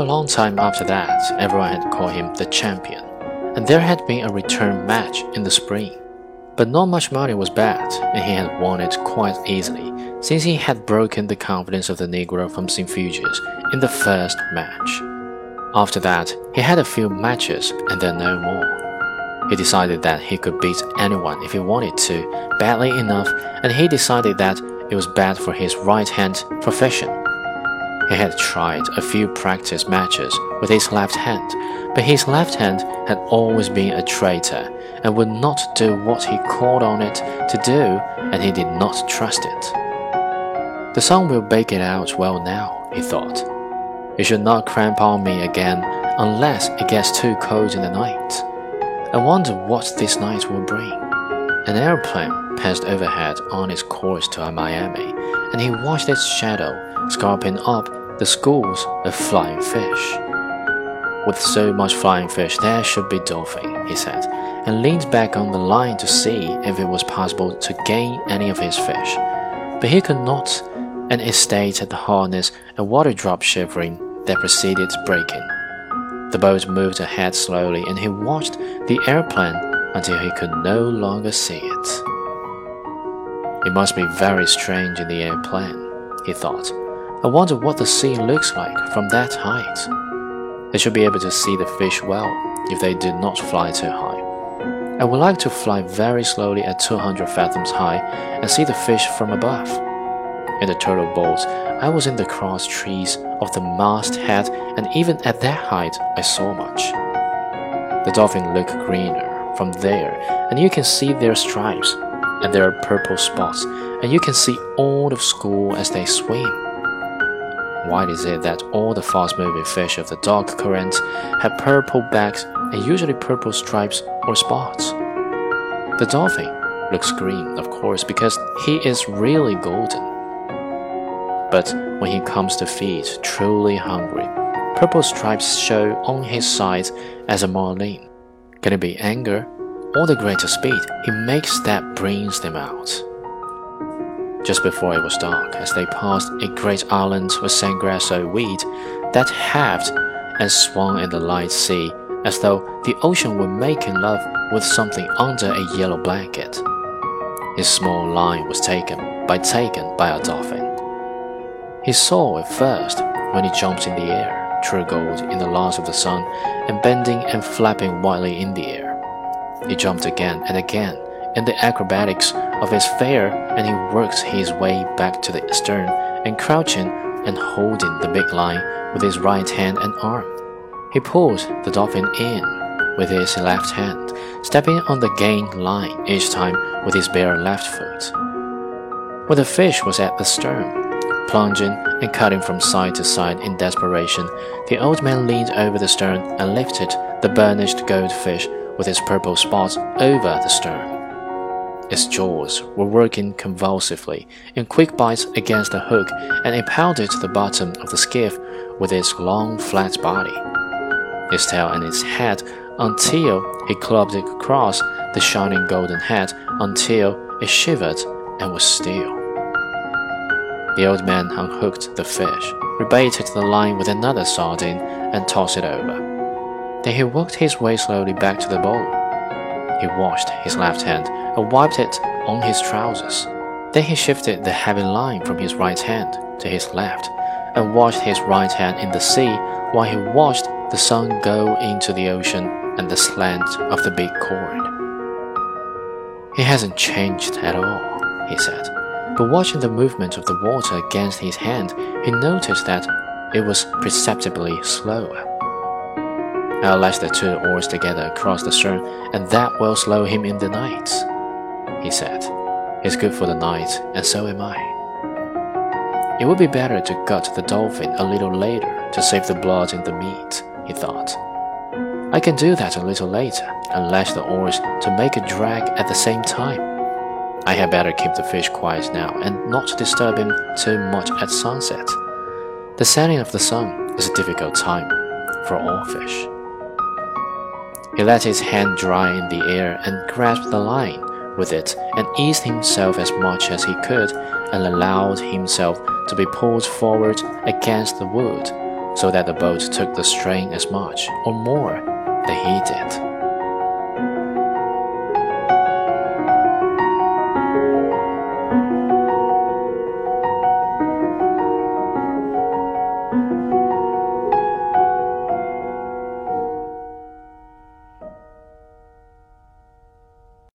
For a long time after that, everyone had called him the champion, and there had been a return match in the spring. But not much money was bet, and he had won it quite easily, since he had broken the confidence of the Negro from Cienfuegos in the first match. After that, he had a few matches and then no more. He decided that he could beat anyone if he wanted to, badly enough, and he decided that it was bad for his right hand profession. He had tried a few practice matches with his left hand, but his left hand had always been a traitor and would not do what he called on it to do, and he did not trust it. The sun will bake it out well now, he thought. It should not cramp on me again unless it gets too cold in the night. I wonder what this night will bring. An airplane passed overhead on its course to Miami, and he watched its shadow scarping up the schools of flying fish. With so much flying fish, there should be dolphin, he said, and leaned back on the line to see if it was possible to gain any of his fish. But he could not, and it stayed at the harness, a water drop shivering that preceded breaking. The boat moved ahead slowly, and he watched the airplane until he could no longer see it. It must be very strange in the airplane, he thought. I wonder what the sea looks like from that height. They should be able to see the fish well if they did not fly too high. I would like to fly very slowly at 200 fathoms high and see the fish from above. In the turtle boat, I was in the cross trees of the masthead, and even at that height, I saw much. The dolphin look greener from there, and you can see their stripes and their purple spots, and you can see all the school as they swim. Why is it that all the fast-moving fish of the dark current have purple backs and usually purple stripes or spots? The dolphin looks green, of course, because he is really golden. But when he comes to feed, truly hungry, purple stripes show on his sides as a marlin. Can it be anger or the greater speed he makes that brings them out? Just before it was dark, as they passed a great island with Sargasso weed that heaved and swung in the light sea as though the ocean were making love with something under a yellow blanket. His small line was taken by taken by a dolphin. He saw it first when he jumped in the air, true gold in the last of the sun, and bending and flapping wildly in the air. He jumped again and again in the acrobatics of his fare, and he works his way back to the stern and crouching and holding the big line with his right hand and arm. He pulls the dolphin in with his left hand, stepping on the gain line each time with his bare left foot. When the fish was at the stern, plunging and cutting from side to side in desperation, the old man leaned over the stern and lifted the burnished goldfish with its purple spots over the stern. Its jaws were working convulsively in quick bites against the hook, and it pounded the bottom of the skiff with its long, flat body, its tail and its head until it clubbed it across the shining golden head until it shivered and was still. The old man unhooked the fish, rebaited the line with another sardine, and tossed it over. Then he worked his way slowly back to the bowl. He washed his left hand and wiped it on his trousers. Then he shifted the heavy line from his right hand to his left and washed his right hand in the sea while he watched the sun go into the ocean and the slant of the big cord. He hasn't changed at all, he said, but watching the movement of the water against his hand, he noticed that it was perceptibly slower. I'll lash the two oars together across the stern, and that will slow him in the night he said. It's good for the night, and so am I. It would be better to gut the dolphin a little later to save the blood in the meat, he thought. I can do that a little later and lash the oars to make a drag at the same time. I had better keep the fish quiet now and not disturb him too much at sunset. The setting of the sun is a difficult time for all fish. He let his hand dry in the air and grasped the line with it and eased himself as much as he could and allowed himself to be pulled forward against the wood so that the boat took the strain as much or more than he did.